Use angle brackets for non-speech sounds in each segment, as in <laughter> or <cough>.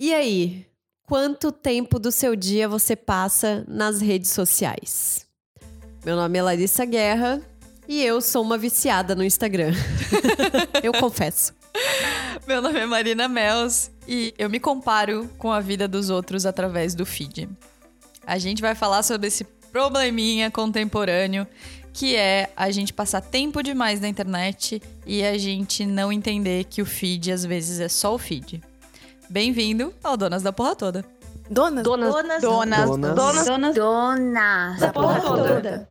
E aí, quanto tempo do seu dia você passa nas redes sociais? Meu nome é Larissa Guerra e eu sou uma viciada no Instagram. <laughs> eu confesso. Meu nome é Marina Mels e eu me comparo com a vida dos outros através do feed. A gente vai falar sobre esse probleminha contemporâneo que é a gente passar tempo demais na internet e a gente não entender que o feed às vezes é só o feed. Bem-vindo ao Donas da Porra Toda. Donas? Donas. Donas. Donas. Donas. Donas. Donas. Da porra toda.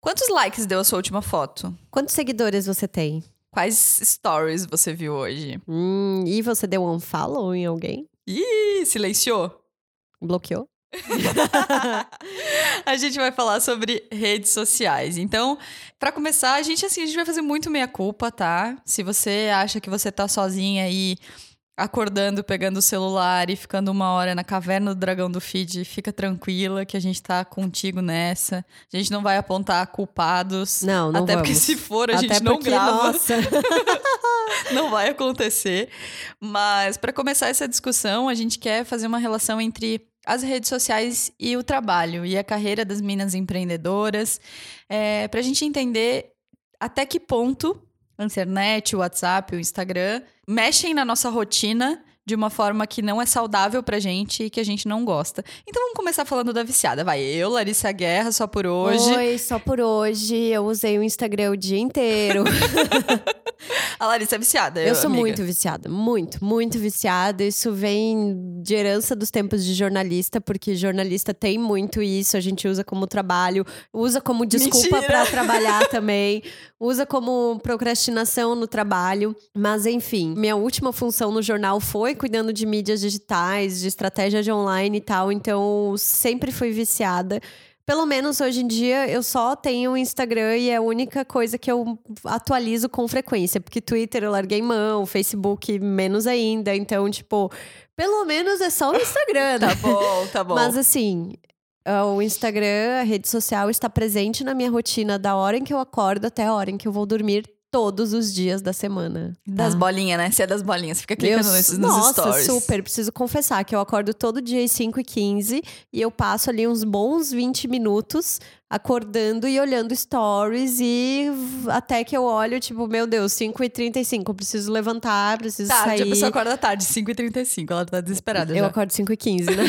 Quantos likes deu a sua última foto? Quantos seguidores você tem? Quais stories você viu hoje? Hum, e você deu um follow em alguém? Ih, silenciou? Bloqueou? <laughs> a gente vai falar sobre redes sociais. Então, para começar, a gente assim, a gente vai fazer muito meia culpa, tá? Se você acha que você tá sozinha aí acordando, pegando o celular e ficando uma hora na caverna do dragão do feed, fica tranquila que a gente tá contigo nessa. A gente não vai apontar culpados. Não, não Até vamos. porque se for, a Até gente não porque, grava. Nossa. <laughs> não vai acontecer. Mas para começar essa discussão, a gente quer fazer uma relação entre as redes sociais e o trabalho e a carreira das minas empreendedoras, é, para a gente entender até que ponto a internet, o WhatsApp, o Instagram mexem na nossa rotina de uma forma que não é saudável pra gente e que a gente não gosta. Então vamos começar falando da viciada. Vai, eu, Larissa Guerra, só por hoje. Oi, só por hoje. Eu usei o Instagram o dia inteiro. <laughs> a Larissa é viciada. Eu, eu sou amiga. muito viciada, muito, muito viciada. Isso vem de herança dos tempos de jornalista, porque jornalista tem muito isso, a gente usa como trabalho, usa como desculpa para trabalhar <laughs> também, usa como procrastinação no trabalho. Mas enfim, minha última função no jornal foi cuidando de mídias digitais, de estratégia de online e tal, então sempre fui viciada. Pelo menos hoje em dia eu só tenho o Instagram e é a única coisa que eu atualizo com frequência, porque Twitter eu larguei mão, Facebook menos ainda, então tipo, pelo menos é só o Instagram. <laughs> tá bom, tá bom. Mas assim, o Instagram, a rede social está presente na minha rotina da hora em que eu acordo até a hora em que eu vou dormir todos os dias da semana. Tá? Das bolinhas, né? Você é das bolinhas, fica clicando eu, nesses nossa, nos stories. super. Preciso confessar que eu acordo todo dia às 5 e 15 e eu passo ali uns bons 20 minutos acordando e olhando stories e até que eu olho, tipo, meu Deus, 5 e 35 eu preciso levantar, preciso tarde, sair. a pessoa acorda tarde, 5 e 35 ela tá desesperada Eu já. acordo 5 e 15, né?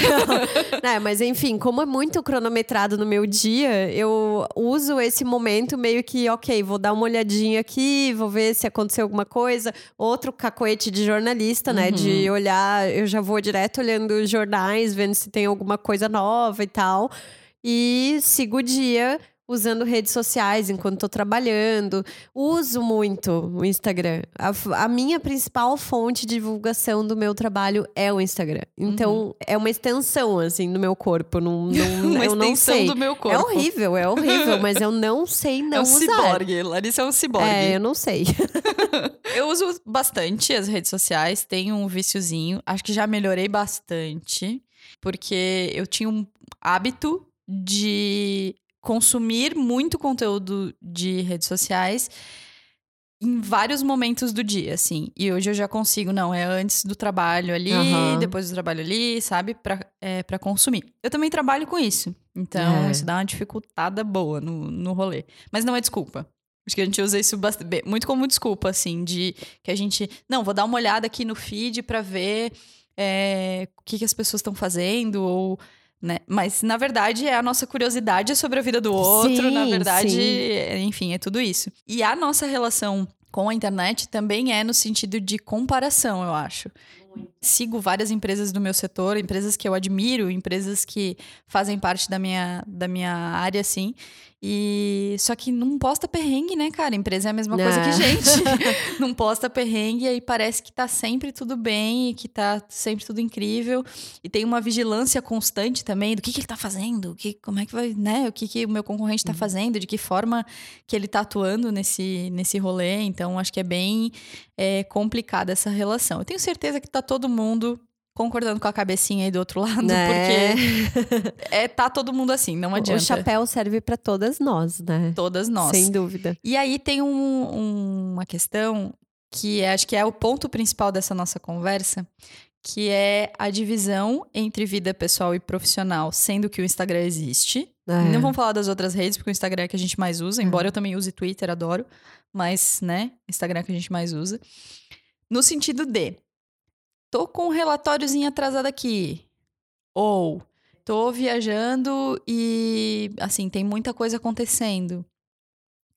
<laughs> é, mas enfim, como é muito cronometrado no meu dia, eu uso esse momento meio que, ok, vou dar uma olhadinha aqui, vou ver se aconteceu alguma coisa. Outro cacoete de jornalista, né? Uhum. De olhar, eu já vou direto olhando jornais, vendo se tem alguma coisa nova e tal. E sigo o dia usando redes sociais enquanto tô trabalhando. Uso muito o Instagram. A, a, minha principal fonte de divulgação do meu trabalho é o Instagram. Então, uhum. é uma extensão, assim, do meu corpo. Não, não, <laughs> uma eu não extensão sei. do meu corpo. É horrível, é horrível, mas eu não sei <laughs> não é um usar. ciborgue. Larissa é um ciborgue. É, eu não sei. <laughs> eu uso bastante as redes sociais, tenho um viciozinho. Acho que já melhorei bastante, porque eu tinha um hábito de consumir muito conteúdo de redes sociais em vários momentos do dia, assim. E hoje eu já consigo, não, é antes do trabalho ali, uhum. depois do trabalho ali, sabe? Pra, é, pra consumir. Eu também trabalho com isso. Então, é. isso dá uma dificultada boa no, no rolê. Mas não é desculpa. Acho que a gente usa isso bastante, muito como desculpa, assim, de que a gente. Não, vou dar uma olhada aqui no feed pra ver é, o que, que as pessoas estão fazendo, ou né? Mas, na verdade, é a nossa curiosidade sobre a vida do outro. Sim, na verdade, sim. enfim, é tudo isso. E a nossa relação com a internet também é no sentido de comparação, eu acho. Sigo várias empresas do meu setor, empresas que eu admiro, empresas que fazem parte da minha, da minha área, assim. E só que não posta perrengue, né, cara? Empresa é a mesma não. coisa que gente. <laughs> não posta perrengue e aí parece que tá sempre tudo bem, que tá sempre tudo incrível. E tem uma vigilância constante também do que, que ele tá fazendo, que, como é que vai, né? O que, que o meu concorrente tá fazendo, de que forma que ele tá atuando nesse, nesse rolê. Então, acho que é bem é, complicada essa relação. Eu tenho certeza que tá todo mundo concordando com a cabecinha aí do outro lado, né? porque <laughs> é, tá todo mundo assim, não adianta. O chapéu serve para todas nós, né? Todas nós. Sem dúvida. E aí tem um, um, uma questão que é, acho que é o ponto principal dessa nossa conversa, que é a divisão entre vida pessoal e profissional, sendo que o Instagram existe. É. Não vamos falar das outras redes, porque o Instagram é que a gente mais usa, embora eu também use Twitter, adoro. Mas, né, Instagram é que a gente mais usa. No sentido de, tô com um relatóriozinho atrasado aqui. Ou, tô viajando e, assim, tem muita coisa acontecendo.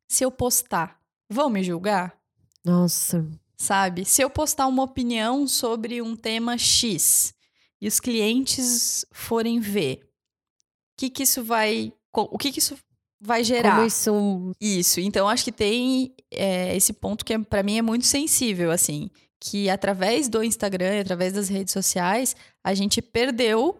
Se eu postar, vão me julgar? Nossa. Sabe? Se eu postar uma opinião sobre um tema X e os clientes forem ver, o que que isso vai... O que que isso vai gerar? Como isso. Isso, então acho que tem é, esse ponto que é, para mim é muito sensível, assim, que através do Instagram, e através das redes sociais, a gente perdeu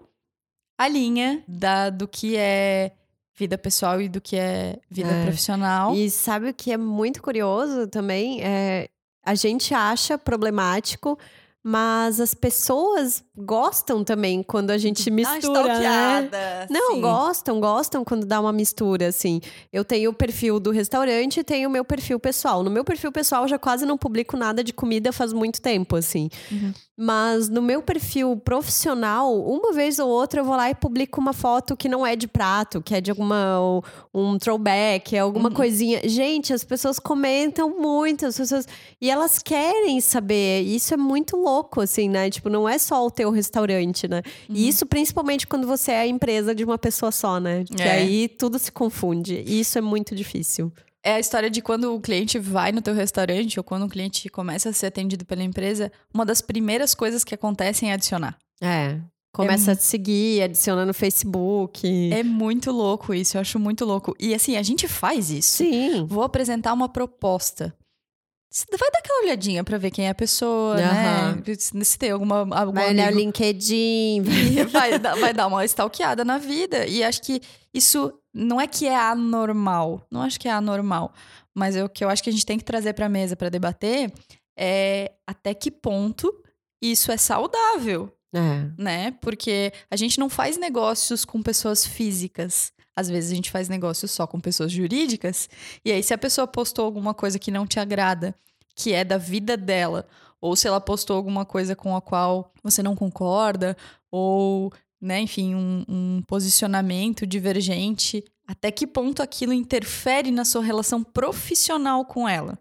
a linha da, do que é vida pessoal e do que é vida É. profissional. E sabe o que é muito curioso também? É, a gente acha problemático, mas as pessoas gostam também quando a gente uma <laughs> mistura, né? Não, sim. gostam, gostam quando dá uma mistura, assim. Eu tenho o perfil do restaurante e tenho o meu perfil pessoal. No meu perfil pessoal, eu já quase não publico nada de comida faz muito tempo, assim. Uhum. Mas no meu perfil profissional, uma vez ou outra eu vou lá e publico uma foto que não é de prato, que é de alguma um throwback, é alguma Uhum. coisinha. Gente, as pessoas comentam muito, as pessoas e elas querem saber. Isso é muito louco, assim, né? Tipo, não é só o teu restaurante, né? Uhum. E isso principalmente quando você é a empresa de uma pessoa só, né? Que É. aí tudo se confunde. E isso é muito difícil. É a história de quando o cliente vai no teu restaurante ou quando o cliente começa a ser atendido pela empresa, uma das primeiras coisas que acontecem é adicionar. É. Começa a te seguir, adiciona no Facebook. É muito louco isso, eu acho muito louco. E assim, a gente faz isso. Sim. Vou apresentar uma proposta. Você vai dar aquela olhadinha pra ver quem é a pessoa, Aham. né? Se tem alguma algum Vai olhar o LinkedIn. vai, <laughs> <laughs> dar, vai dar uma stalkeada na vida. E acho que isso não é que é anormal. Não acho que é anormal. Mas é o que eu acho que a gente tem que trazer pra mesa pra debater é até que ponto isso é saudável É. né? Porque a gente não faz negócios com pessoas físicas. Às vezes a gente faz negócios só com pessoas jurídicas. E aí, se a pessoa postou alguma coisa que não te agrada, que é da vida dela, ou se ela postou alguma coisa com a qual você não concorda, ou, né, enfim, um, um posicionamento divergente, até que ponto aquilo interfere na sua relação profissional com ela?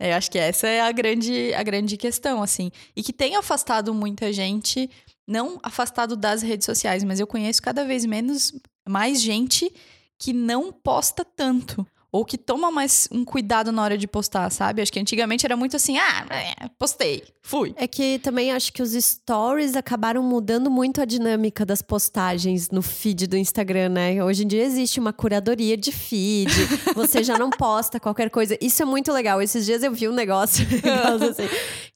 É, Eu acho que essa é a grande, a grande questão, assim. E que tem afastado muita gente não afastado das redes sociais, mas eu conheço cada vez menos mais gente que não posta tanto. Ou que toma mais um cuidado na hora de postar, sabe? Acho que antigamente era muito assim, ah, é, postei, fui. É que também acho que os stories acabaram mudando muito a dinâmica das postagens no feed do Instagram, né? Hoje em dia existe uma curadoria de feed, <laughs> você já não posta qualquer coisa. Isso é muito legal. Esses dias eu vi <laughs> um negócio assim,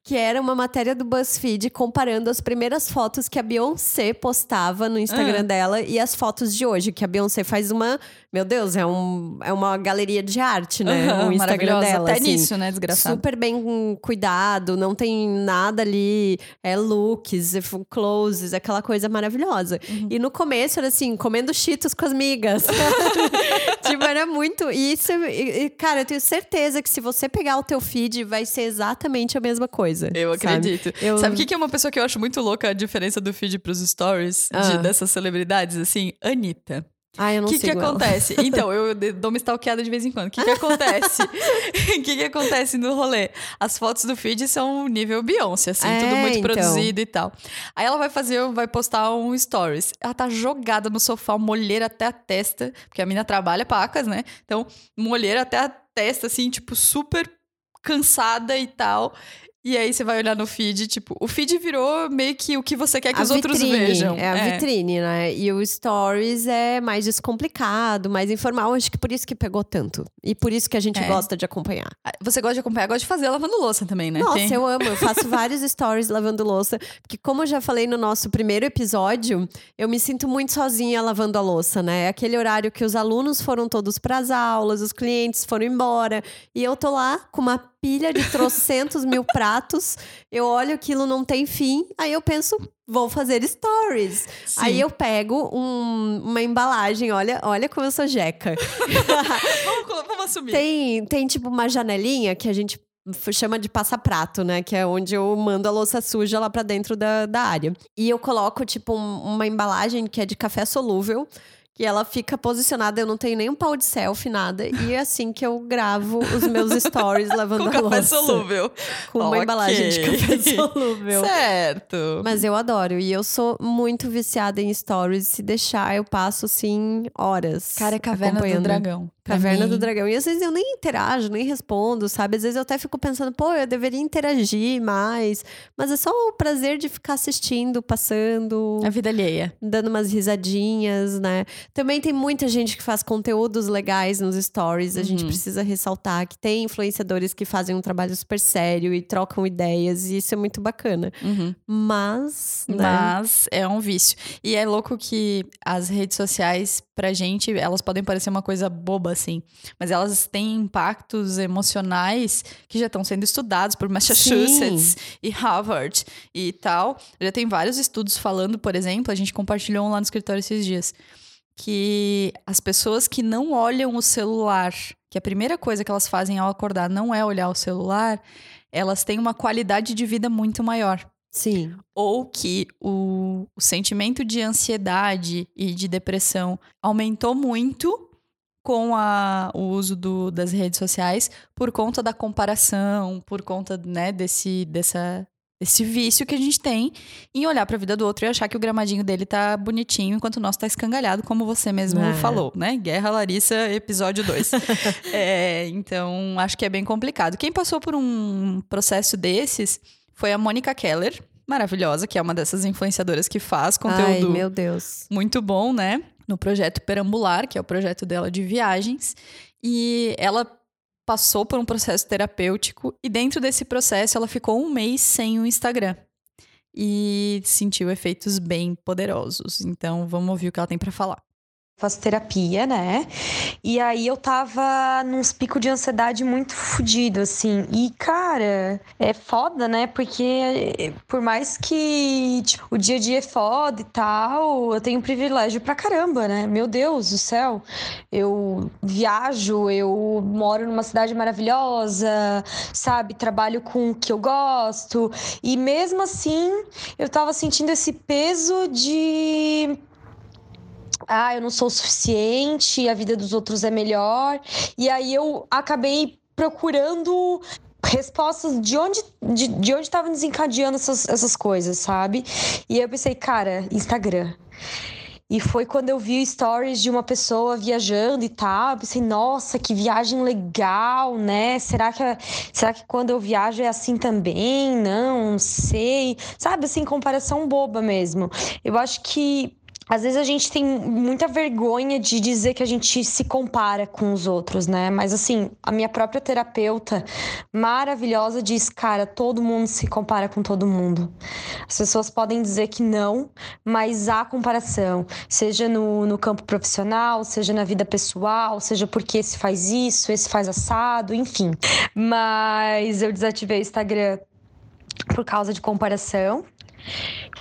que era uma matéria do BuzzFeed comparando as primeiras fotos que a Beyoncé postava no Instagram Ah. dela e as fotos de hoje, que a Beyoncé faz uma, meu Deus, é, um, é uma galeria de arte, né? Aham, o Instagram dela. Até assim nisso, né, desgraçado. super bem cuidado, não tem nada ali, é looks, é closes, aquela coisa maravilhosa. Uhum. E no começo era assim, comendo cheetos com as migas. <laughs> tipo, era muito. E isso, e- e, cara, eu tenho certeza que se você pegar o teu feed, vai ser exatamente a mesma coisa. Eu sabe? acredito. Eu- Sabe o que é uma pessoa que eu acho muito louca a diferença do feed pros stories de- Ah. dessas celebridades, assim? Anitta. Ah, eu O não que, que sigo ela. acontece? <laughs> Então, eu dou uma stalkeada de vez em quando. O que, que <laughs> acontece? O <laughs> que, que acontece no rolê? As fotos do feed são nível Beyoncé, assim, É, tudo muito então. produzido e tal. Aí ela vai fazer, vai postar um stories. Ela tá jogada no sofá, molheira até a testa, porque a mina trabalha pacas, né? Então, molheira até a testa, assim, tipo, super cansada e tal. E aí você vai olhar no feed, tipo, o feed virou meio que o que você quer que A os outros vitrine, vejam. É a vitrine, né? E o Stories é mais descomplicado, mais informal. Acho que por isso que pegou tanto. E por isso que a gente É. gosta de acompanhar. Você gosta de acompanhar, gosta de fazer lavando louça também, né? Nossa, Tem- eu amo. Eu faço <laughs> vários stories lavando louça. Porque, como eu já falei no nosso primeiro episódio, eu me sinto muito sozinha lavando a louça, né? É aquele horário que os alunos foram todos para as aulas, os clientes foram embora. E eu tô lá com uma pilha de trocentos mil pratos. Eu olho aquilo não tem fim. Aí eu penso, vou fazer stories. Sim. Aí eu pego um- uma embalagem. Olha, olha como eu sou jeca. <laughs> Vamos, vamos assumir. Tem, tem tipo uma janelinha que a gente chama de passa-prato, né? Que é onde eu mando a louça suja lá pra dentro da, da área. E eu coloco, tipo, um, uma embalagem que é de café solúvel que ela fica posicionada, eu não tenho nem um pau de selfie, nada. E é assim que eu gravo os meus <laughs> stories lavando com a café louça. solúvel. Com uma Ok. embalagem de café <laughs> solúvel. Certo. Mas eu adoro. E eu sou muito viciada em stories. Se deixar, eu passo, assim, horas. Cara, é Caverna do. Dragão. Caverna mim. do Dragão. E às vezes eu nem interajo, nem respondo, sabe? Às vezes eu até fico pensando, pô, eu deveria interagir mais. Mas é só o prazer de ficar assistindo, passando, A vida alheia. dando umas risadinhas, né? Também tem muita gente que faz conteúdos legais nos stories. A gente Uhum. precisa ressaltar que tem influenciadores que fazem um trabalho super sério e trocam ideias. E isso é muito bacana. Uhum. Mas, né? Mas é um vício. E é louco que as redes sociais, pra gente, elas podem parecer uma coisa boba, assim. Mas elas têm impactos emocionais que já estão sendo estudados por Massachusetts e Harvard e tal. Já tem vários estudos falando, por exemplo, a gente compartilhou um lá no escritório esses dias. Que as pessoas que não olham o celular, que a primeira coisa que elas fazem ao acordar não é olhar o celular, elas têm uma qualidade de vida muito maior Sim. ou que o, o sentimento de ansiedade e de depressão aumentou muito com a- o uso do- das redes sociais por conta da comparação, por conta né, desse, dessa, desse vício que a gente tem em olhar para a vida do outro e achar que o gramadinho dele tá bonitinho enquanto o nosso tá escangalhado, como você mesmo É. falou, né? Guerra Larissa, episódio 2. <laughs> É, então, acho que é bem complicado. Quem passou por um processo desses foi a Mônica Keller, maravilhosa, que é uma dessas influenciadoras que faz Ai, conteúdo meu Deus. muito bom, né? No projeto Perambular, que é o projeto dela de viagens. E ela passou por um processo terapêutico e dentro desse processo ela ficou um mês sem o Instagram. E sentiu efeitos bem poderosos. Então, vamos ouvir o que ela tem pra falar. Faço terapia, né? E aí eu tava nos picos de ansiedade muito fodido, assim. E, cara, é foda, né? Porque por mais que tipo, o dia a dia é foda e tal, eu tenho privilégio pra caramba, né? Meu Deus do céu. Eu viajo, eu moro numa cidade maravilhosa, sabe? Trabalho com o que eu gosto. E mesmo assim, eu tava sentindo esse peso de ah, eu não sou o suficiente, a vida dos outros é melhor. E aí eu acabei procurando respostas de onde de, de onde estavam desencadeando essas, essas coisas, sabe? E eu pensei, cara, Instagram. E foi quando eu vi stories de uma pessoa viajando e tal. Eu pensei, nossa, que viagem legal, né? Será que, será que quando eu viajo é assim também? Não, não sei. Sabe, assim, comparação boba mesmo. Eu acho que às vezes a gente tem muita vergonha de dizer que a gente se compara com os outros, né? Mas assim, a minha própria terapeuta maravilhosa diz, cara, todo mundo se compara com todo mundo. As pessoas podem dizer que não, mas há comparação, seja no, no campo profissional, seja na vida pessoal, seja porque esse faz isso, esse faz assado, enfim. Mas eu desativei o Instagram por causa de comparação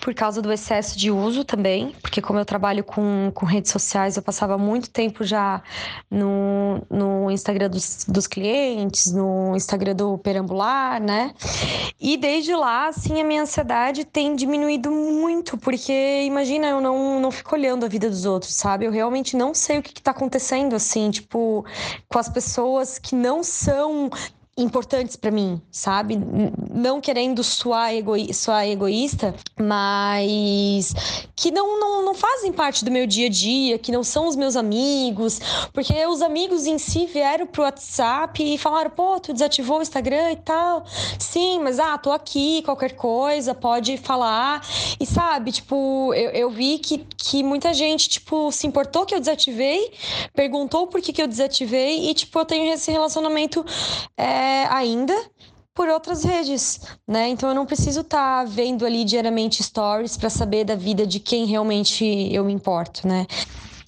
por causa do excesso de uso também, porque como eu trabalho com, com redes sociais, eu passava muito tempo já no, no Instagram dos, dos clientes, no Instagram do perambular, né? E desde lá, assim, a minha ansiedade tem diminuído muito, porque imagina, eu não, não fico olhando a vida dos outros, sabe? Eu realmente não sei o que, que tá acontecendo, assim, tipo, com as pessoas que não são importantes para mim, sabe? Não querendo soar, egoi soar egoísta, mas que não, não, não fazem parte do meu dia a dia, que não são os meus amigos, porque os amigos em si vieram pro WhatsApp e falaram, pô, tu desativou o Instagram e tal. Sim, mas ah, tô aqui, qualquer coisa, pode falar. E sabe, tipo, eu, eu vi que, que muita gente, tipo, se importou que eu desativei, perguntou por que, que eu desativei, e, tipo, eu tenho esse relacionamento é, ainda por outras redes, né? Então eu não preciso estar vendo ali diariamente stories para saber da vida de quem realmente eu me importo, né?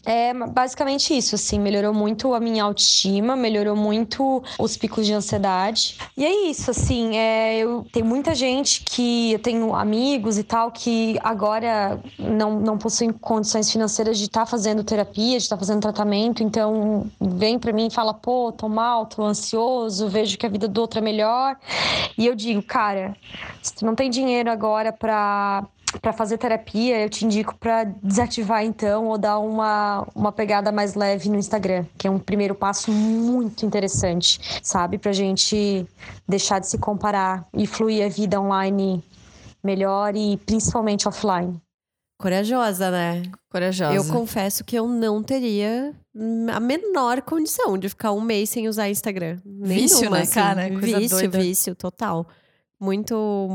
É basicamente isso, assim, melhorou muito a minha autoestima, melhorou muito os picos de ansiedade. E é isso, assim, é, eu tem muita gente que eu tenho amigos e tal que agora não, não possuem condições financeiras de estar tá fazendo terapia, de estar tá fazendo tratamento, então vem para mim e fala, pô, tô mal, tô ansioso, vejo que a vida do outro é melhor. E eu digo, cara, se tu não tem dinheiro agora para para fazer terapia, eu te indico para desativar então ou dar uma, uma pegada mais leve no Instagram, que é um primeiro passo muito interessante, sabe? Pra gente deixar de se comparar e fluir a vida online melhor e principalmente offline. Corajosa, né? Corajosa. Eu confesso que eu não teria a menor condição de ficar um mês sem usar Instagram. Nenhuma, vício, né, assim. cara? Coisa vício, doida. vício, total muito.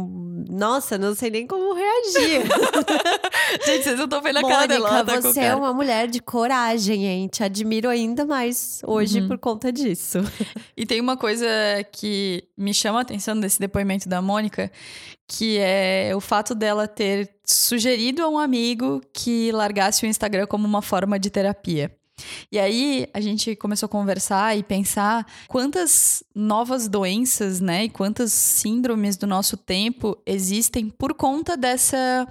Nossa, não sei nem como reagir. <laughs> gente, vocês não estão vendo a Mônica, cara dela. Tá você é uma mulher de coragem, hein? Te admiro ainda mais hoje uhum. por conta disso. <laughs> E tem uma coisa que me chama a atenção desse depoimento da Mônica, que é o fato dela ter sugerido a um amigo que largasse o Instagram como uma forma de terapia. E aí a gente começou a conversar e pensar quantas novas doenças, né, e quantas síndromes do nosso tempo existem por conta dessa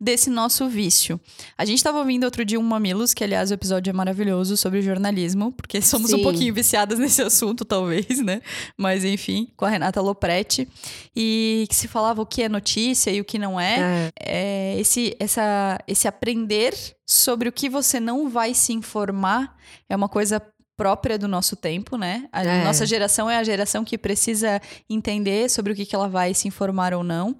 desse nosso vício. A gente estava ouvindo outro dia um Mamilos, que aliás o episódio é maravilhoso sobre jornalismo, porque somos Sim. um pouquinho viciadas <laughs> nesse assunto, talvez, né? Mas enfim, com a Renata Lopretti. E que se falava o que é notícia e o que não é. é. é esse, essa, esse aprender sobre o que você não vai se informar é uma coisa própria do nosso tempo, né? A é. nossa geração é a geração que precisa entender sobre o que, que ela vai se informar ou não.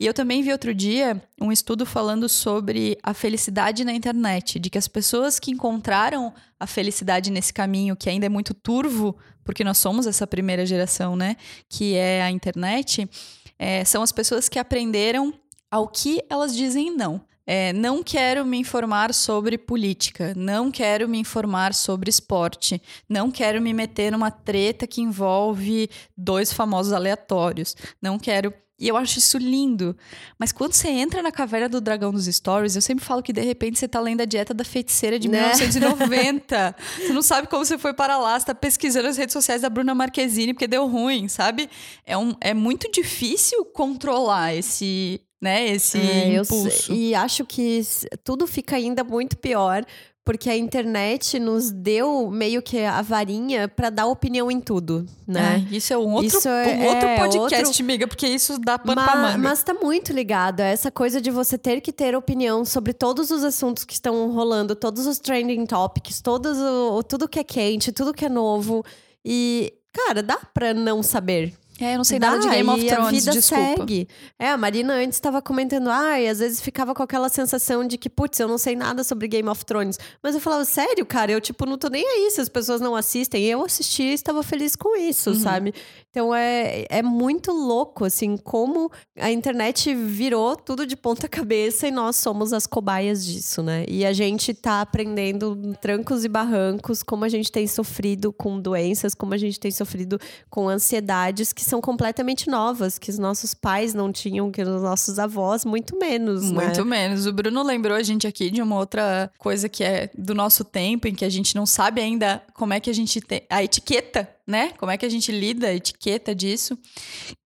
E eu também vi outro dia um estudo falando sobre a felicidade na internet, de que as pessoas que encontraram a felicidade nesse caminho, que ainda é muito turvo, porque nós somos essa primeira geração, né? Que é a internet, é, são as pessoas que aprenderam ao que elas dizem não. É, não quero me informar sobre política, não quero me informar sobre esporte, não quero me meter numa treta que envolve dois famosos aleatórios, não quero. E eu acho isso lindo. Mas quando você entra na caverna do dragão dos stories, eu sempre falo que de repente você tá lendo a dieta da feiticeira de né? 1990. <laughs> você não sabe como você foi para lá, você tá pesquisando as redes sociais da Bruna Marquezine porque deu ruim, sabe? É, um, é muito difícil controlar esse, né? Esse é, impulso. Eu, e acho que tudo fica ainda muito pior porque a internet nos deu meio que a varinha para dar opinião em tudo, né? É, isso é um outro, é, um outro é, podcast, outro... amiga, porque isso dá pano mas, pra manga. Mas tá muito ligado a essa coisa de você ter que ter opinião sobre todos os assuntos que estão rolando, todos os trending topics, todos o, tudo que é quente, tudo que é novo. E, cara, dá pra não saber. É, eu não sei Dá, nada de Game of Thrones, a vida desculpa. segue. É, a Marina antes estava comentando, ai, ah, às vezes ficava com aquela sensação de que, putz, eu não sei nada sobre Game of Thrones. Mas eu falava, sério, cara, eu, tipo, não tô nem aí se as pessoas não assistem. Eu assisti e estava feliz com isso, uhum. sabe? Então é, é muito louco, assim, como a internet virou tudo de ponta <laughs> cabeça e nós somos as cobaias disso, né? E a gente tá aprendendo trancos e barrancos, como a gente tem sofrido com doenças, como a gente tem sofrido com ansiedades que são completamente novas, que os nossos pais não tinham, que os nossos avós, muito menos. Né? Muito menos. O Bruno lembrou a gente aqui de uma outra coisa que é do nosso tempo, em que a gente não sabe ainda como é que a gente tem. A etiqueta né? Como é que a gente lida a etiqueta disso?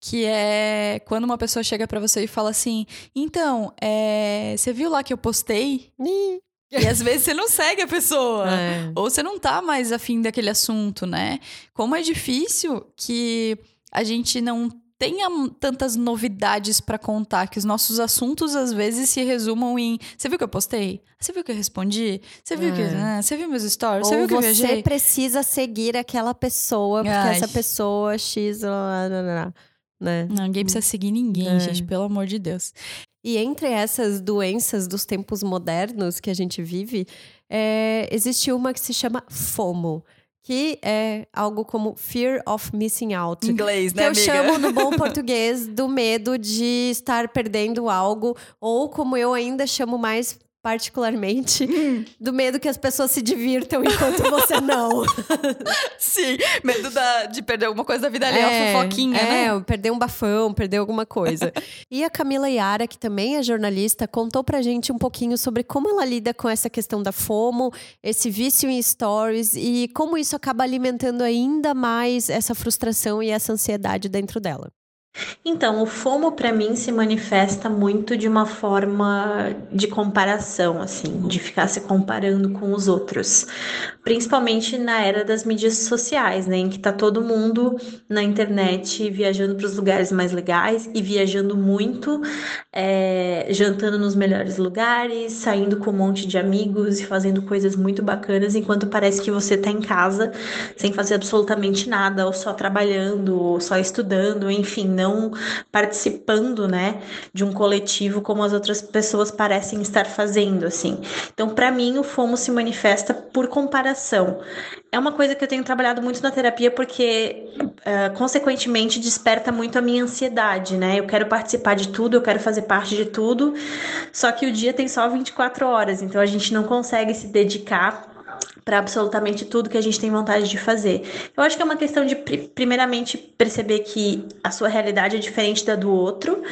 Que é quando uma pessoa chega para você e fala assim: então, é, você viu lá que eu postei? E às vezes você não segue a pessoa. É. Ou você não tá mais afim daquele assunto, né? Como é difícil que a gente não tenha tantas novidades para contar, que os nossos assuntos às vezes se resumam em: você viu que eu postei? Você viu que eu respondi? Você viu é. que. Ah, você viu meus stories? Ou você viu que eu viajei? Você precisa seguir aquela pessoa, porque Ai. essa pessoa X. Né? Não, ninguém precisa seguir ninguém, é. gente, pelo amor de Deus. E entre essas doenças dos tempos modernos que a gente vive, é, existe uma que se chama FOMO que é algo como fear of missing out. Inglês, né, que eu chamo no bom <laughs> português do medo de estar perdendo algo, ou como eu ainda chamo mais particularmente do medo que as pessoas se divirtam enquanto você não. <laughs> Sim, medo da, de perder alguma coisa da vida ali, é, a fofoquinha, é, né? É, perder um bafão, perder alguma coisa. <laughs> e a Camila Yara, que também é jornalista, contou pra gente um pouquinho sobre como ela lida com essa questão da FOMO, esse vício em stories e como isso acaba alimentando ainda mais essa frustração e essa ansiedade dentro dela. Então, o FOMO para mim se manifesta muito de uma forma de comparação, assim, de ficar se comparando com os outros, principalmente na era das mídias sociais, né, em que tá todo mundo na internet viajando para os lugares mais legais e viajando muito, é, jantando nos melhores lugares, saindo com um monte de amigos e fazendo coisas muito bacanas, enquanto parece que você tá em casa sem fazer absolutamente nada, ou só trabalhando, ou só estudando, enfim, não participando, né, de um coletivo como as outras pessoas parecem estar fazendo, assim. Então, para mim, o FOMO se manifesta por comparação. É uma coisa que eu tenho trabalhado muito na terapia porque, uh, consequentemente, desperta muito a minha ansiedade, né? Eu quero participar de tudo, eu quero fazer parte de tudo, só que o dia tem só 24 horas, então a gente não consegue se dedicar para absolutamente tudo que a gente tem vontade de fazer. Eu acho que é uma questão de, primeiramente, perceber que a sua realidade é diferente da do outro.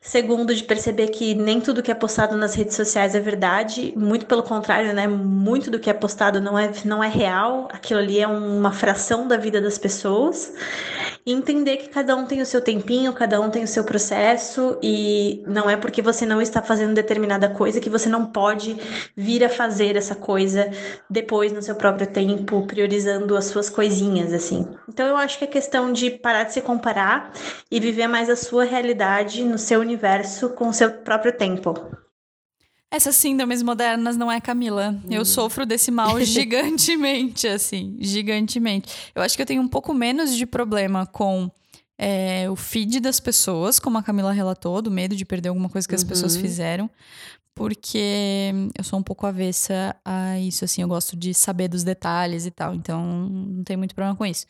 Segundo, de perceber que nem tudo que é postado nas redes sociais é verdade. Muito pelo contrário, né? Muito do que é postado não é, não é real. Aquilo ali é uma fração da vida das pessoas. E entender que cada um tem o seu tempinho, cada um tem o seu processo. E não é porque você não está fazendo determinada coisa que você não pode vir a fazer essa coisa depois depois no seu próprio tempo, priorizando as suas coisinhas, assim. Então eu acho que é questão de parar de se comparar e viver mais a sua realidade no seu universo com o seu próprio tempo. Essas síndromes modernas não é Camila. Eu hum. sofro desse mal <laughs> gigantemente, assim, gigantemente. Eu acho que eu tenho um pouco menos de problema com é, o feed das pessoas, como a Camila relatou, do medo de perder alguma coisa que as pessoas uhum. fizeram porque eu sou um pouco avessa a isso, assim, eu gosto de saber dos detalhes e tal, então não tem muito problema com isso.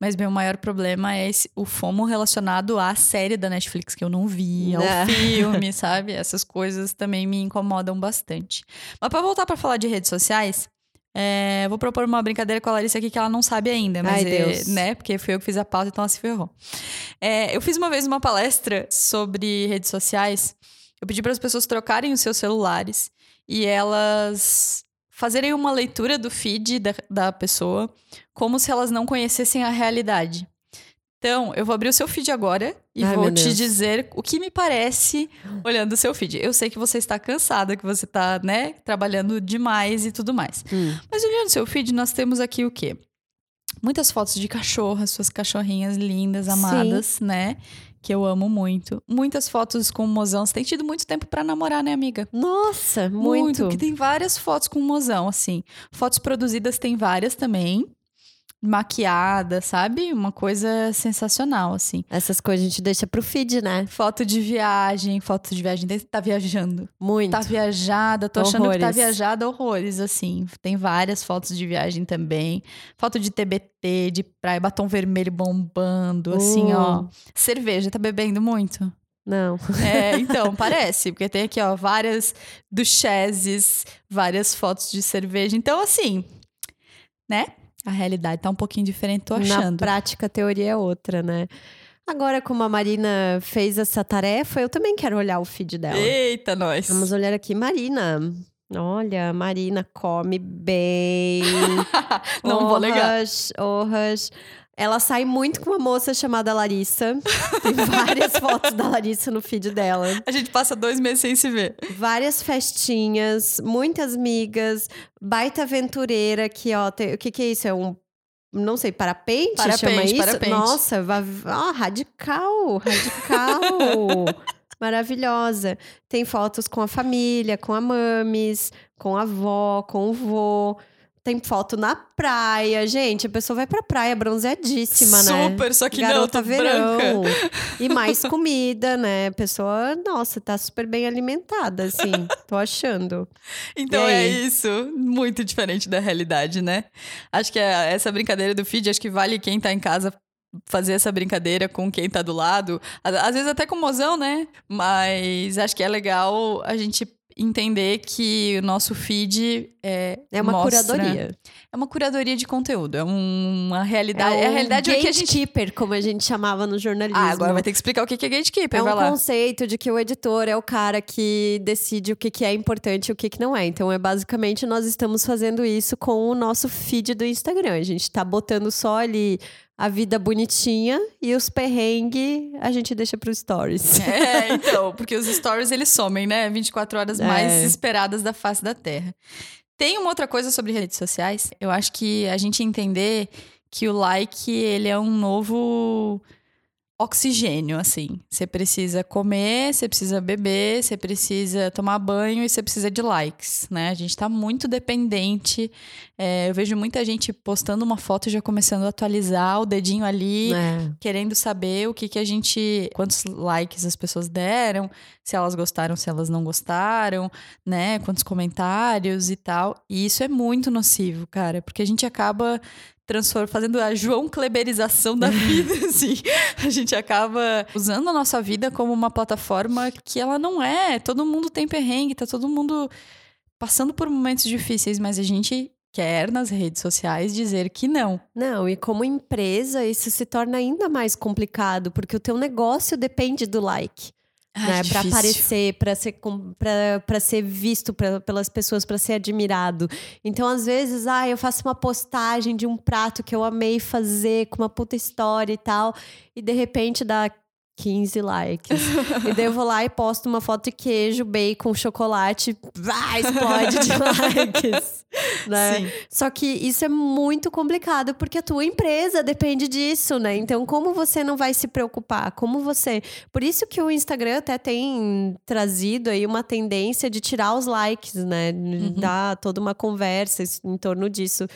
Mas meu maior problema é esse, o FOMO relacionado à série da Netflix que eu não vi, ao é. filme, <laughs> sabe? Essas coisas também me incomodam bastante. Mas para voltar para falar de redes sociais, é, vou propor uma brincadeira com a Larissa aqui que ela não sabe ainda, mas Ai, é, né? Porque foi eu que fiz a pauta, então ela se ferrou. É, eu fiz uma vez uma palestra sobre redes sociais eu pedi para as pessoas trocarem os seus celulares e elas fazerem uma leitura do feed da, da pessoa como se elas não conhecessem a realidade. Então, eu vou abrir o seu feed agora e Ai, vou te dizer o que me parece olhando o seu feed. Eu sei que você está cansada, que você está, né, trabalhando demais e tudo mais. Hum. Mas olhando o seu feed, nós temos aqui o quê? Muitas fotos de cachorras, suas cachorrinhas lindas, amadas, Sim. né? Que eu amo muito. Muitas fotos com o mozão. Você tem tido muito tempo para namorar, né, amiga? Nossa, muito. Muito, que tem várias fotos com o mozão, assim. Fotos produzidas tem várias também maquiada, sabe? Uma coisa sensacional, assim. Essas coisas a gente deixa pro feed, né? Foto de viagem, foto de viagem. Tá viajando. Muito. Tá viajada, tô horrores. achando que tá viajada horrores, assim. Tem várias fotos de viagem também. Foto de TBT, de praia, batom vermelho bombando, uh. assim, ó. Uh. Cerveja, tá bebendo muito? Não. É, <laughs> então, parece, porque tem aqui, ó, várias duchesses, várias fotos de cerveja. Então, assim, né? A realidade tá um pouquinho diferente, tô achando. Na prática, a teoria é outra, né? Agora, como a Marina fez essa tarefa, eu também quero olhar o feed dela. Eita, nós! Vamos olhar aqui, Marina. Olha, Marina come bem. <laughs> Não honras, vou negar. Honras. Ela sai muito com uma moça chamada Larissa. Tem <laughs> várias fotos da Larissa no feed dela. A gente passa dois meses sem se ver. Várias festinhas, muitas migas, baita aventureira que, ó, tem, o que que é isso? É um não sei, parapente, parapente chama isso? Parapente. Nossa, ó, radical, radical. <laughs> Maravilhosa. Tem fotos com a família, com a mames, com a avó, com o vô. Tem foto na praia. Gente, a pessoa vai pra praia bronzeadíssima, Super, né? Super, só que Garota não, verão. Branca. <laughs> E mais comida, né? A pessoa, nossa, tá super bem alimentada, assim. tô achando. Então é isso. Muito diferente da realidade, né? Acho que é essa brincadeira do feed, acho que vale quem tá em casa fazer essa brincadeira com quem tá do lado. Às vezes até com o mozão, né? Mas acho que é legal a gente entender que o nosso feed é. É uma mostra- curadoria. É uma curadoria de conteúdo. É um- uma realidade. É, um a realidade é que a gente. gatekeeper, como a gente chamava no jornalismo. Ah, agora vai ter que explicar o que é gatekeeper. É um lá. conceito de que o editor é o cara que decide o que, é importante e o que, não é. Então, é basicamente nós estamos fazendo isso com o nosso feed do Instagram. A gente tá botando só ali a vida bonitinha e os perrengues a gente deixa pro stories. <laughs> É, então, porque os stories eles somem, né? 24 horas mais É. esperadas da face da Terra. Tem uma outra coisa sobre redes sociais. Eu acho que a gente entender que o like, ele é um novo oxigênio, assim. Você precisa comer, você precisa beber, você precisa tomar banho e você precisa de likes, né? A gente tá muito dependente. É, eu vejo muita gente postando uma foto e já começando a atualizar o dedinho ali É. querendo saber o que que a gente, quantos likes as pessoas deram, se elas gostaram, se elas não gostaram, né, quantos comentários e tal. E isso é muito nocivo, cara, porque a gente acaba transform, fazendo a João Kleberização da vida, <laughs> assim. A gente acaba usando a nossa vida como uma plataforma que ela não é. Todo mundo tem perrengue, tá todo mundo passando por momentos difíceis, mas a gente quer nas redes sociais dizer que não. Não, e como empresa, isso se torna ainda mais complicado, porque o teu negócio depende do like. Né, para aparecer, para ser pra ser visto pra- pelas pessoas, para ser admirado. Então, às vezes, ah, eu faço uma postagem de um prato que eu amei fazer com uma puta história e tal, e de repente dá 15 likes. <laughs> e daí eu vou lá e posto uma foto de queijo, bacon, chocolate, vai, explode de <laughs> likes. Né? Sim. Só que isso é muito complicado porque a tua empresa depende disso, né? Então, como você não vai se preocupar? Como você. Por isso que o Instagram até tem trazido aí uma tendência de tirar os likes, né? Dar toda uma conversa em torno disso.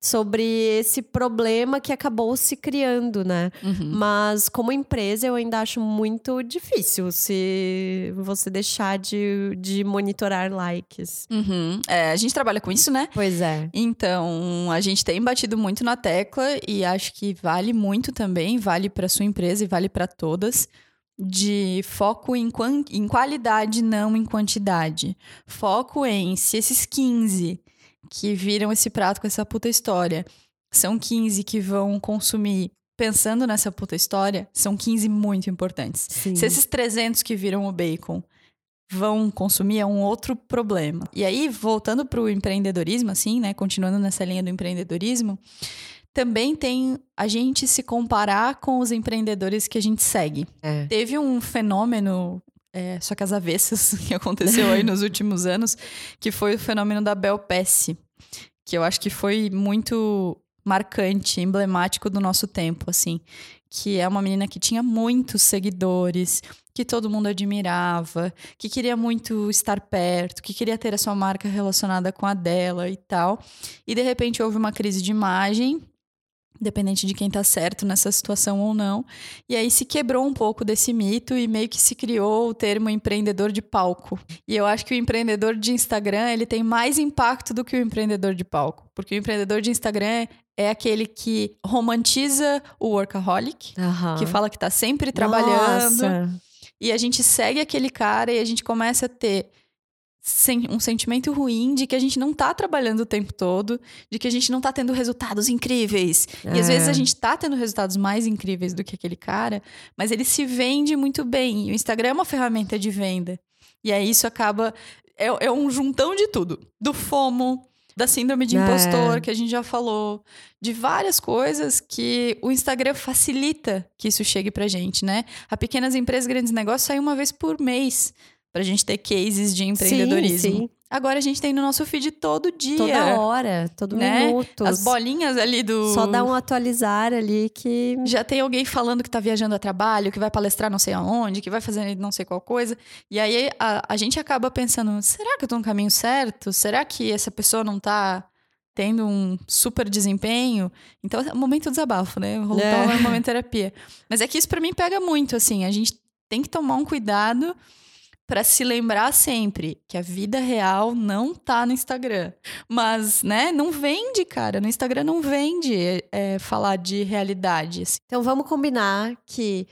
Sobre esse problema que acabou se criando, né? Uhum. Mas como empresa, eu ainda acho muito difícil se você deixar de, de monitorar likes. Uhum. É, a gente trabalha com isso, né? Pois é. Então, a gente tem batido muito na tecla e acho que vale muito também, vale para sua empresa e vale para todas, de foco em, em qualidade, não em quantidade. Foco em se esses 15 que viram esse prato com essa puta história são 15 que vão consumir pensando nessa puta história, são 15 muito importantes. Sim. Se esses 300 que viram o bacon vão consumir é um outro problema. E aí, voltando para o empreendedorismo, assim, né? Continuando nessa linha do empreendedorismo, também tem a gente se comparar com os empreendedores que a gente segue. É. Teve um fenômeno, é, só que avessas, <laughs> que aconteceu aí nos últimos anos, que foi o fenômeno da Bel Pesce, que eu acho que foi muito marcante, emblemático do nosso tempo, assim. Que é uma menina que tinha muitos seguidores, que todo mundo admirava, que queria muito estar perto, que queria ter a sua marca relacionada com a dela e tal. E de repente houve uma crise de imagem, independente de quem tá certo nessa situação ou não. E aí se quebrou um pouco desse mito e meio que se criou o termo empreendedor de palco. E eu acho que o empreendedor de Instagram, ele tem mais impacto do que o empreendedor de palco, porque o empreendedor de Instagram é aquele que romantiza o workaholic, Aham. que fala que tá sempre trabalhando. Nossa. E a gente segue aquele cara e a gente começa a ter um sentimento ruim de que a gente não tá trabalhando o tempo todo, de que a gente não tá tendo resultados incríveis. E às É. vezes a gente tá tendo resultados mais incríveis do que aquele cara, mas ele se vende muito bem. E o Instagram é uma ferramenta de venda. E aí isso acaba. É, é um juntão de tudo. Do FOMO, da síndrome de É. impostor, que a gente já falou, de várias coisas que o Instagram facilita que isso chegue pra gente, né? A pequenas empresas, grandes negócios sai uma vez por mês pra gente ter cases de empreendedorismo. Sim, sim. Agora a gente tem no nosso feed todo dia. Toda hora, todo né? minuto. As bolinhas ali do. Só dá um atualizar ali que. Já tem alguém falando que tá viajando a trabalho, que vai palestrar não sei aonde, que vai fazer não sei qual coisa. E aí a, a gente acaba pensando: será que eu tô no caminho certo? Será que essa pessoa não tá tendo um super desempenho? Então é um momento desabafo, né? Vou É. voltar é. um momento terapia. Mas é que isso pra mim pega muito, assim. A gente tem que tomar um cuidado pra se lembrar sempre que a vida real não tá no Instagram. Mas, né, não vende, cara. No Instagram não vende é, falar de realidade. assim. Então vamos combinar que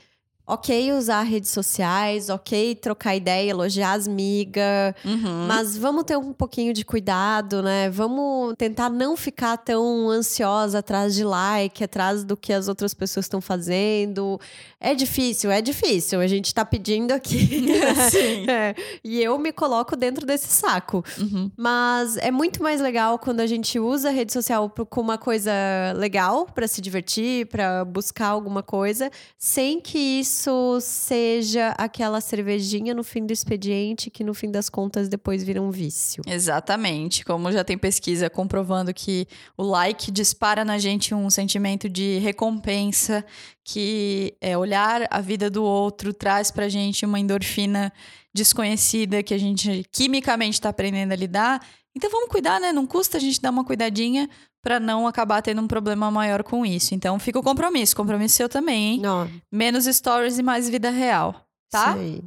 ok usar redes sociais, ok trocar ideia, elogiar as migas, Uhum. mas vamos ter um pouquinho de cuidado, né? Vamos tentar não ficar tão ansiosa atrás de like, atrás do que as outras pessoas estão fazendo. É difícil, é difícil. A gente tá pedindo aqui. <laughs> Sim. <laughs> É, e eu me coloco dentro desse saco. Uhum. Mas é muito mais legal quando a gente usa a rede social como uma coisa legal para se divertir, para buscar alguma coisa, sem que isso seja aquela cervejinha no fim do expediente que no fim das contas depois vira um vício. Exatamente. Como já tem pesquisa comprovando que o like dispara na gente um sentimento de recompensa, que é olhar a vida do outro traz pra gente uma endorfina desconhecida que a gente quimicamente tá aprendendo a lidar. Então vamos cuidar, né? Não custa a gente dar uma cuidadinha pra não acabar tendo um problema maior com isso. Então fica o compromisso, compromisso seu também, hein? Não, Menos stories e mais vida real, tá? Isso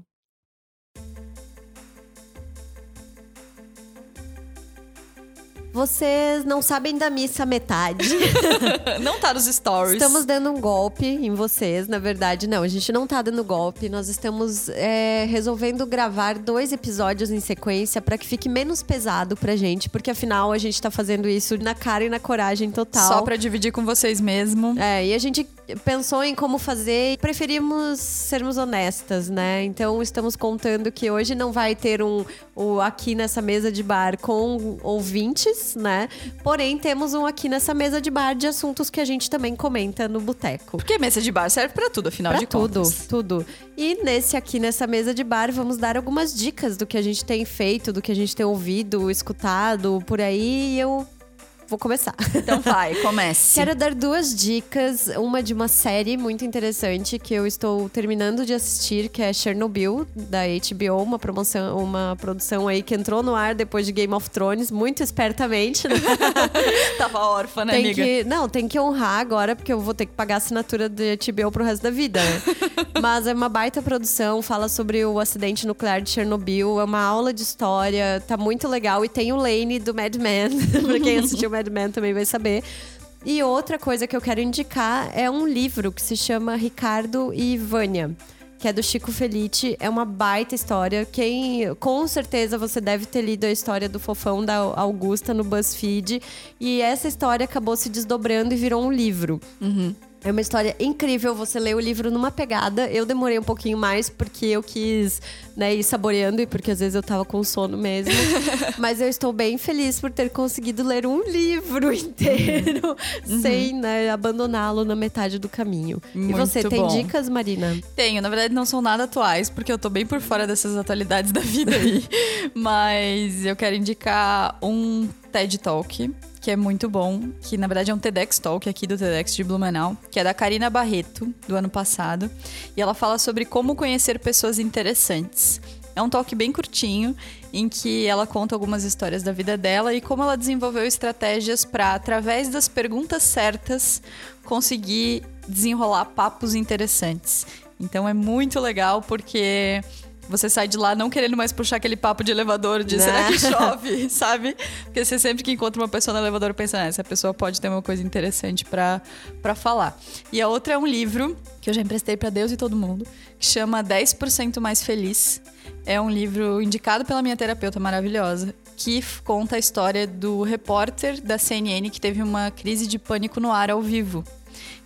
Vocês não sabem da missa metade. <laughs> não tá nos stories. Estamos dando um golpe em vocês, na verdade. Não, a gente não tá dando golpe. Nós estamos é, resolvendo gravar dois episódios em sequência para que fique menos pesado pra gente, porque afinal a gente tá fazendo isso na cara e na coragem total. Só pra dividir com vocês mesmo. É, e a gente pensou em como fazer e preferimos sermos honestas, né? Então estamos contando que hoje não vai ter um o aqui nessa mesa de bar com ouvintes, né? Porém, temos um aqui nessa mesa de bar de assuntos que a gente também comenta no boteco. Porque mesa de bar serve pra tudo, afinal Pra de tudo, contas. tudo. E nesse aqui nessa mesa de bar vamos dar algumas dicas do que a gente tem feito, do que a gente tem ouvido, escutado por aí. E eu vou começar. Então vai, comece. Quero dar duas dicas. Uma de uma série muito interessante que eu estou terminando de assistir, que é Chernobyl, da HBO, uma promoção, uma produção aí que entrou no ar depois de Game of Thrones, muito espertamente, né? <laughs> Tava órfã, né, tem amiga? que, não, tem que honrar agora, porque eu vou ter que pagar a assinatura de HBO pro resto da vida, né? <laughs> Mas é uma baita produção, fala sobre o acidente nuclear de Chernobyl, é uma aula de história, tá muito legal. E tem o Lane do Mad Men, <laughs> pra quem assistiu Mad Men também vai saber. E outra coisa que eu quero indicar é um livro que se chama Ricardo e Vânia. Que é do Chico Felice, é uma baita história. Quem, com certeza, você deve ter lido a história do fofão da Augusta no BuzzFeed. E essa história acabou se desdobrando e virou um livro. Uhum. É uma história incrível. Você lê o livro numa pegada. Eu demorei um pouquinho mais porque eu quis né, ir saboreando e porque às vezes eu tava com sono mesmo. <laughs> Mas eu estou bem feliz por ter conseguido ler um livro <laughs> inteiro sem né, abandoná-lo na metade do caminho. e Muito você tem bom. dicas, Marina? Tenho, na verdade não são nada atuais, porque eu tô bem por fora dessas atualidades da vida aí. <laughs> Mas eu quero indicar um TED Talk, que é muito bom, que na verdade é um TEDx Talk aqui do TEDx de Blumenau, que é da Karina Barreto, do ano passado. E ela fala sobre como conhecer pessoas interessantes. É um talk bem curtinho, em que ela conta algumas histórias da vida dela e como ela desenvolveu estratégias para, através das perguntas certas, conseguir desenrolar papos interessantes. Então é muito legal porque você sai de lá não querendo mais puxar aquele papo de elevador de Né? será que <laughs> chove, <laughs> sabe? Porque você sempre que encontra uma pessoa no elevador pensa, ah, essa pessoa pode ter uma coisa interessante pra pra falar. E a outra é um livro que eu já emprestei pra Deus e todo mundo, que chama 10% mais feliz. É um livro indicado pela minha terapeuta maravilhosa, que conta a história do repórter da CNN que teve uma crise de pânico no ar ao vivo.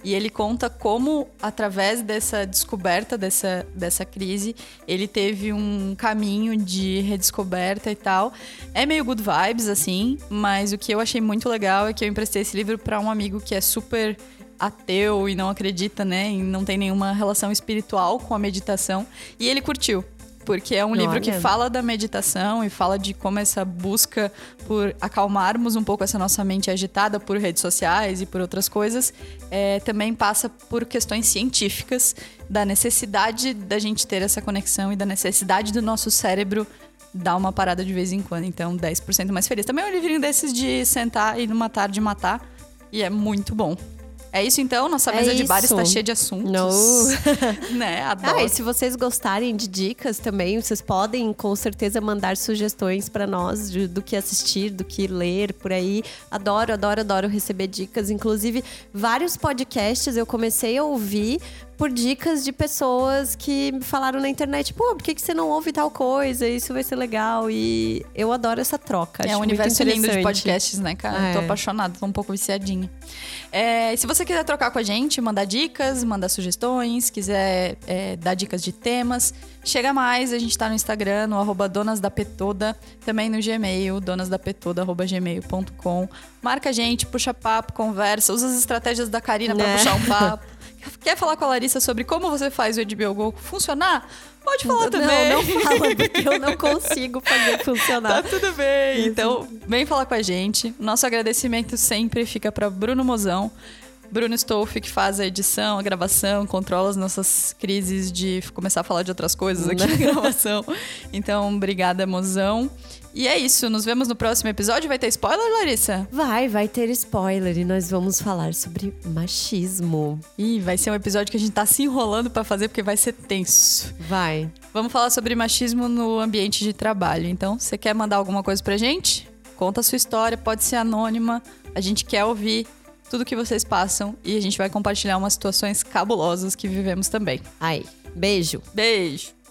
E ele conta como, através dessa descoberta dessa, dessa crise, ele teve um caminho de redescoberta e tal. É meio good vibes, assim, mas o que eu achei muito legal é que eu emprestei esse livro para um amigo que é super ateu e não acredita, né? E não tem nenhuma relação espiritual com a meditação. E ele curtiu. Porque é um livro que fala da meditação e fala de como essa busca por acalmarmos um pouco essa nossa mente agitada por redes sociais e por outras coisas, é, também passa por questões científicas da necessidade da gente ter essa conexão e da necessidade do nosso cérebro dar uma parada de vez em quando. Então, 10% mais feliz. Também é um livrinho desses de sentar e numa tarde matar. E é muito bom. É isso então? Nossa É mesa de bar está cheia de assuntos. Não. <laughs> né? Adoro. Ah, e se vocês gostarem de dicas também, vocês podem com certeza mandar sugestões pra nós de- do que assistir, do que ler por aí. Adoro, adoro, adoro receber dicas. Inclusive, vários podcasts eu comecei a ouvir por dicas de pessoas que me falaram na internet, pô, por que, que você não ouve tal coisa? Isso vai ser legal. E eu adoro essa troca. É um universo lindo de podcasts, né, cara? É. Tô apaixonada, tô um pouco viciadinha. É, se você quiser trocar com a gente, mandar dicas, mandar sugestões, quiser é, dar dicas de temas, chega mais. A gente tá no Instagram, no arroba Donas da Petoda, também no Gmail, donasdapetoda.gmail.com. Marca a gente, puxa papo, conversa, usa as estratégias da Karina pra Né? puxar um papo. Quer falar com a Larissa sobre como você faz o HBO Go funcionar? Pode falar também. Não, não fala, porque eu não <laughs> consigo fazer Tá funcionar. tudo bem. Então, vem falar com a gente. Nosso agradecimento sempre fica para Bruno Mozão. Bruno Stolfi, que faz a edição, a gravação, controla as nossas crises de começar a falar de outras coisas aqui na gravação. Então, obrigada, Mozão. E é isso. Nos vemos no próximo episódio. Vai ter spoiler, Larissa? Vai, vai ter spoiler e nós vamos falar sobre machismo. Ih, vai ser um episódio que a gente tá se enrolando para fazer porque vai ser tenso. Vai. Vamos falar sobre machismo no ambiente de trabalho. Então, você quer mandar alguma coisa pra gente? Conta a sua história, pode ser anônima. A gente quer ouvir tudo que vocês passam e a gente vai compartilhar umas situações cabulosas que vivemos também. Aí. Beijo. Beijo!